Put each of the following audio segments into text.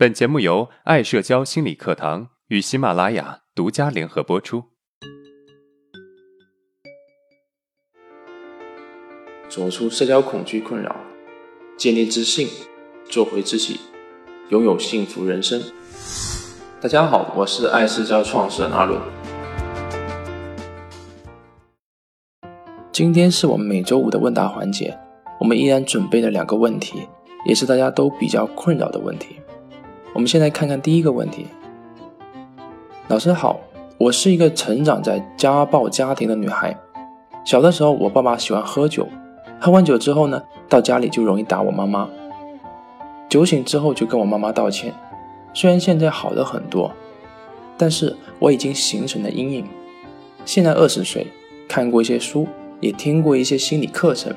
本节目由爱社交心理课堂与喜马拉雅独家联合播出。走出社交恐惧困扰，建立自信，做回自己，拥有幸福人生。大家好，我是爱社交创始人阿伦。今天是我们每周五的问答环节，我们依然准备了两个问题，也是大家都比较困扰的问题。我们先来看看第一个问题。老师好，我是一个成长在家暴家庭的女孩。小的时候，我爸爸喜欢喝酒，喝完酒之后呢，到家里就容易打我妈妈。酒醒之后就跟我妈妈道歉。虽然现在好了很多，但是我已经形成了阴影。现在二十岁，看过一些书，也听过一些心理课程。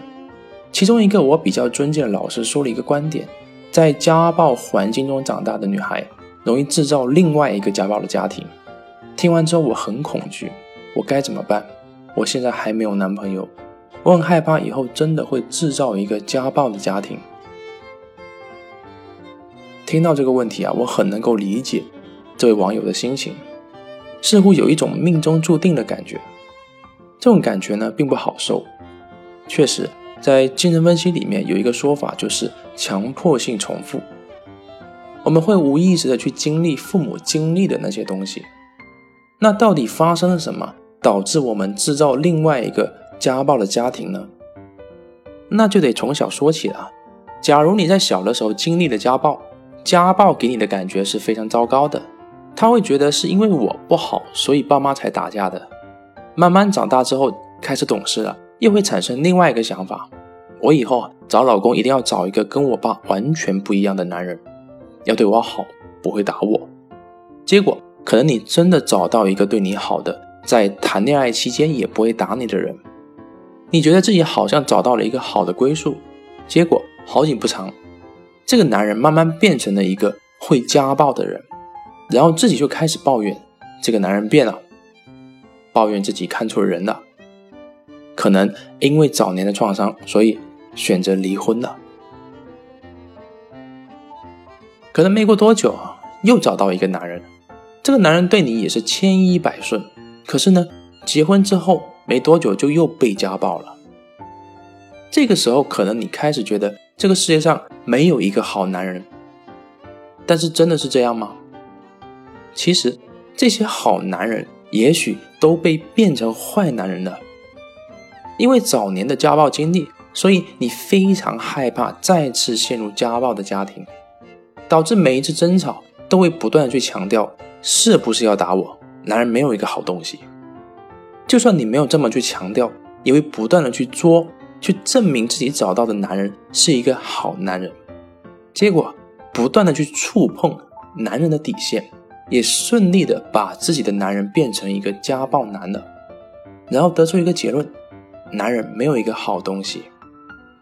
其中一个我比较尊敬的老师说了一个观点。在家暴环境中长大的女孩，容易制造另外一个家暴的家庭。听完之后，我很恐惧，我该怎么办？我现在还没有男朋友，我很害怕以后真的会制造一个家暴的家庭。听到这个问题啊，我很能够理解这位网友的心情，似乎有一种命中注定的感觉。这种感觉呢，并不好受，确实。在精神分析里面有一个说法，就是强迫性重复。我们会无意识的去经历父母经历的那些东西。那到底发生了什么，导致我们制造另外一个家暴的家庭呢？那就得从小说起了。假如你在小的时候经历了家暴，家暴给你的感觉是非常糟糕的，他会觉得是因为我不好，所以爸妈才打架的。慢慢长大之后，开始懂事了。又会产生另外一个想法：我以后找老公一定要找一个跟我爸完全不一样的男人，要对我好，不会打我。结果可能你真的找到一个对你好的，在谈恋爱期间也不会打你的人，你觉得自己好像找到了一个好的归宿。结果好景不长，这个男人慢慢变成了一个会家暴的人，然后自己就开始抱怨这个男人变了，抱怨自己看错人了。可能因为早年的创伤，所以选择离婚了。可能没过多久啊，又找到一个男人，这个男人对你也是千依百顺。可是呢，结婚之后没多久就又被家暴了。这个时候，可能你开始觉得这个世界上没有一个好男人。但是真的是这样吗？其实这些好男人也许都被变成坏男人了。因为早年的家暴经历，所以你非常害怕再次陷入家暴的家庭，导致每一次争吵都会不断的去强调是不是要打我？男人没有一个好东西。就算你没有这么去强调，也会不断的去作，去证明自己找到的男人是一个好男人。结果不断的去触碰男人的底线，也顺利的把自己的男人变成一个家暴男了，然后得出一个结论。男人没有一个好东西，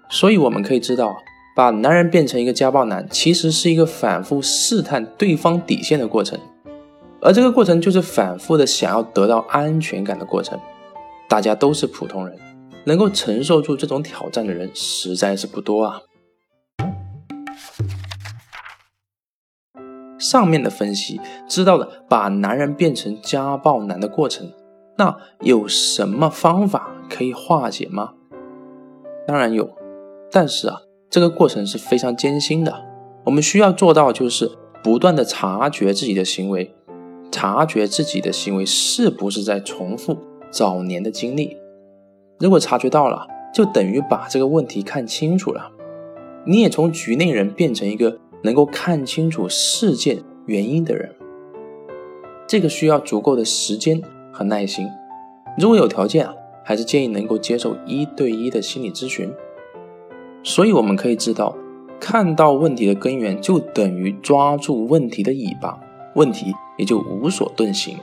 所以我们可以知道，把男人变成一个家暴男，其实是一个反复试探对方底线的过程，而这个过程就是反复的想要得到安全感的过程。大家都是普通人，能够承受住这种挑战的人实在是不多啊。上面的分析知道了把男人变成家暴男的过程。那有什么方法可以化解吗？当然有，但是啊，这个过程是非常艰辛的。我们需要做到就是不断的察觉自己的行为，察觉自己的行为是不是在重复早年的经历。如果察觉到了，就等于把这个问题看清楚了。你也从局内人变成一个能够看清楚事件原因的人。这个需要足够的时间。和耐心，如果有条件啊，还是建议能够接受一对一的心理咨询。所以我们可以知道，看到问题的根源，就等于抓住问题的尾巴，问题也就无所遁形。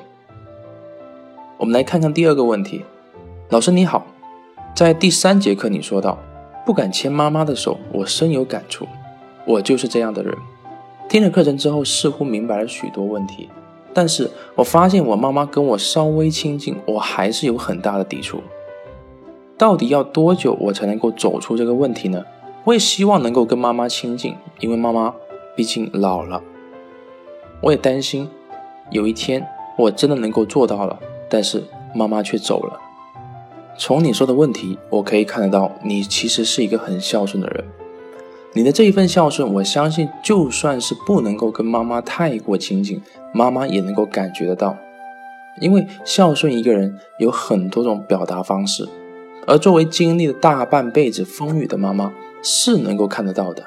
我们来看看第二个问题，老师你好，在第三节课你说到不敢牵妈妈的手，我深有感触，我就是这样的人。听了课程之后，似乎明白了许多问题。但是我发现我妈妈跟我稍微亲近，我还是有很大的抵触。到底要多久我才能够走出这个问题呢？我也希望能够跟妈妈亲近，因为妈妈毕竟老了。我也担心有一天我真的能够做到了，但是妈妈却走了。从你说的问题，我可以看得到，你其实是一个很孝顺的人。你的这一份孝顺，我相信就算是不能够跟妈妈太过亲近，妈妈也能够感觉得到。因为孝顺一个人有很多种表达方式，而作为经历了大半辈子风雨的妈妈，是能够看得到的。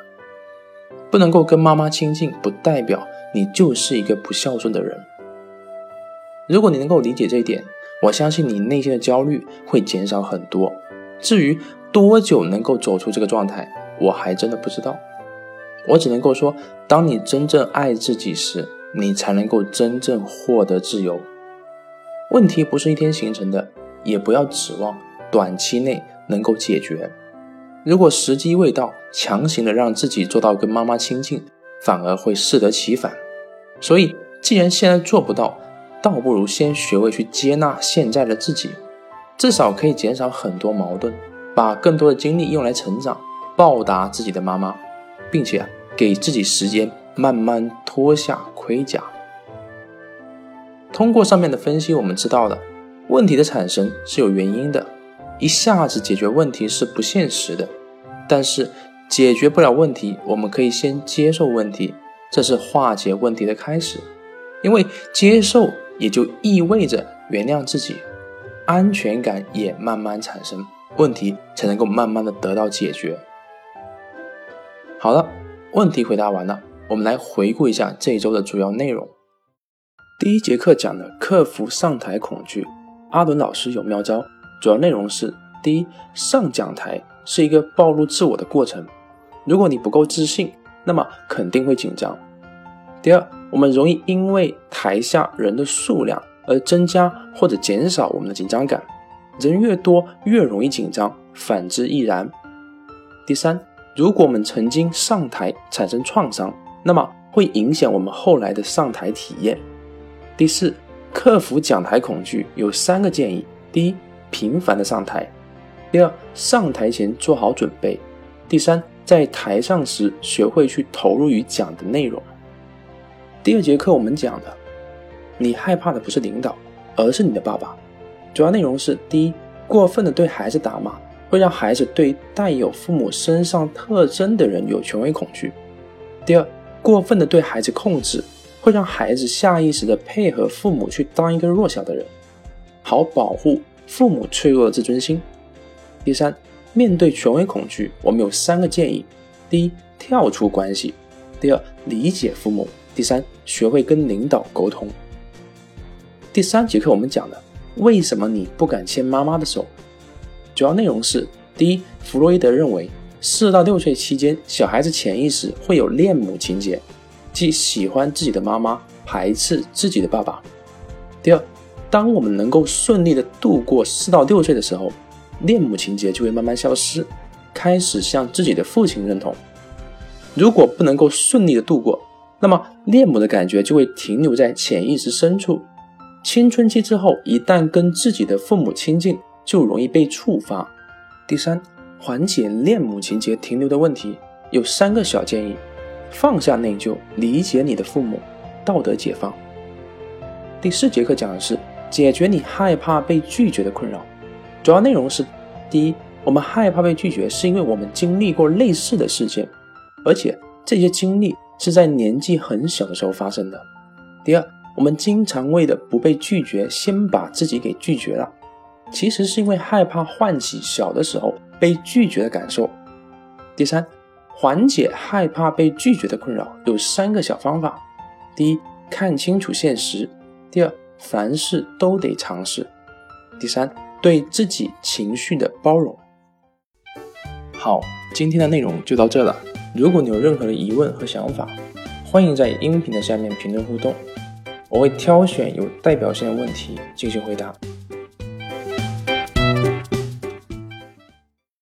不能够跟妈妈亲近，不代表你就是一个不孝顺的人。如果你能够理解这一点，我相信你内心的焦虑会减少很多。至于多久能够走出这个状态，我还真的不知道，我只能够说，当你真正爱自己时，你才能够真正获得自由。问题不是一天形成的，也不要指望短期内能够解决。如果时机未到，强行的让自己做到跟妈妈亲近，反而会适得其反。所以，既然现在做不到，倒不如先学会去接纳现在的自己，至少可以减少很多矛盾，把更多的精力用来成长。报答自己的妈妈，并且给自己时间慢慢脱下盔甲。通过上面的分析，我们知道了问题的产生是有原因的，一下子解决问题是不现实的。但是解决不了问题，我们可以先接受问题，这是化解问题的开始。因为接受也就意味着原谅自己，安全感也慢慢产生，问题才能够慢慢的得到解决。好了，问题回答完了，我们来回顾一下这一周的主要内容。第一节课讲的克服上台恐惧，阿伦老师有妙招。主要内容是：第一，上讲台是一个暴露自我的过程，如果你不够自信，那么肯定会紧张。第二，我们容易因为台下人的数量而增加或者减少我们的紧张感，人越多越容易紧张，反之亦然。第三。如果我们曾经上台产生创伤，那么会影响我们后来的上台体验。第四，克服讲台恐惧有三个建议：第一，频繁的上台；第二，上台前做好准备；第三，在台上时学会去投入于讲的内容。第二节课我们讲的，你害怕的不是领导，而是你的爸爸。主要内容是：第一，过分的对孩子打骂。会让孩子对带有父母身上特征的人有权威恐惧。第二，过分的对孩子控制，会让孩子下意识的配合父母去当一个弱小的人，好保护父母脆弱的自尊心。第三，面对权威恐惧，我们有三个建议：第一，跳出关系；第二，理解父母；第三，学会跟领导沟通。第三节课我们讲的，为什么你不敢牵妈妈的手？主要内容是：第一，弗洛伊德认为，四到六岁期间，小孩子潜意识会有恋母情节，即喜欢自己的妈妈，排斥自己的爸爸。第二，当我们能够顺利的度过四到六岁的时候，恋母情节就会慢慢消失，开始向自己的父亲认同。如果不能够顺利的度过，那么恋母的感觉就会停留在潜意识深处。青春期之后，一旦跟自己的父母亲近，就容易被触发。第三，缓解恋母情节停留的问题有三个小建议：放下内疚，理解你的父母，道德解放。第四节课讲的是解决你害怕被拒绝的困扰，主要内容是：第一，我们害怕被拒绝，是因为我们经历过类似的事件，而且这些经历是在年纪很小的时候发生的；第二，我们经常为了不被拒绝，先把自己给拒绝了。其实是因为害怕唤起小的时候被拒绝的感受。第三，缓解害怕被拒绝的困扰有三个小方法：第一，看清楚现实；第二，凡事都得尝试；第三，对自己情绪的包容。好，今天的内容就到这了。如果你有任何的疑问和想法，欢迎在音频的下面评论互动，我会挑选有代表性的问题进行回答。